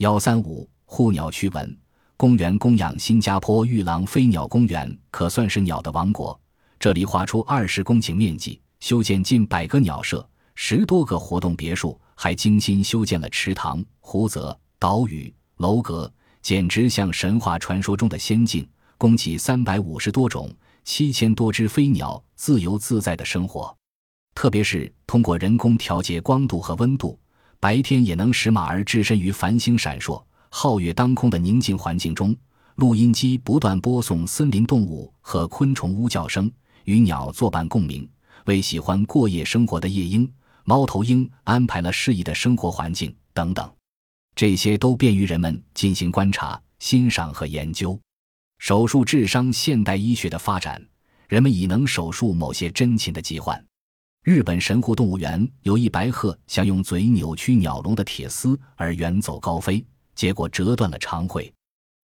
幺三五护鸟驱蚊。公园供养新加坡玉郎飞鸟公园，可算是鸟的王国。这里划出二十公顷面积，修建近百个鸟舍，十多个活动别墅，还精心修建了池塘、湖泽、岛屿、楼阁，简直像神话传说中的仙境。供给三百五十多种、七千多只飞鸟自由自在的生活。特别是通过人工调节光度和温度，白天也能使马儿置身于繁星闪烁。皓月当空的宁静环境中，录音机不断播送森林动物和昆虫呜叫声，与鸟作伴共鸣。为喜欢过夜生活的夜莺、猫头鹰安排了适宜的生活环境等等，这些都便于人们进行观察、欣赏和研究。手术治伤，现代医学的发展，人们已能手术某些真禽的疾患。日本神户动物园有一白鹤，想用嘴扭曲鸟笼的铁丝而远走高飞。结果折断了长喙，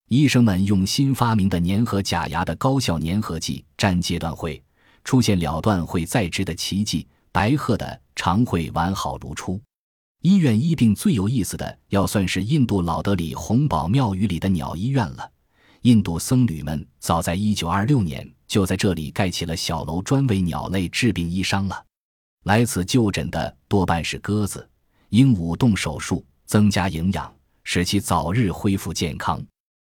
医生们用新发明的粘合假牙的高效粘合剂粘接断会，出现了断喙再植的奇迹，白鹤的肠会完好如初。医院医病最有意思的，要算是印度老德里红宝庙宇里的鸟医院了。印度僧侣们早在1926年就在这里盖起了小楼，专为鸟类治病医伤了。来此就诊的多半是鸽子、鹦鹉，动手术增加营养。使其早日恢复健康。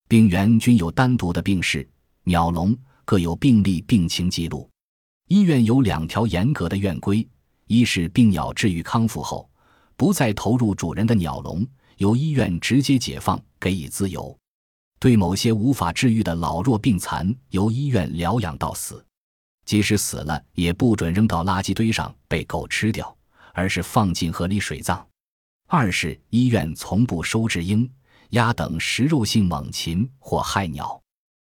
病原均有单独的病室、鸟笼，各有病例病情记录。医院有两条严格的院规：一是病鸟治愈康复后，不再投入主人的鸟笼，由医院直接解放，给予自由；对某些无法治愈的老弱病残，由医院疗养到死，即使死了，也不准扔到垃圾堆上被狗吃掉，而是放进河里水葬。二是医院从不收治鹰、鸭等食肉性猛禽或害鸟。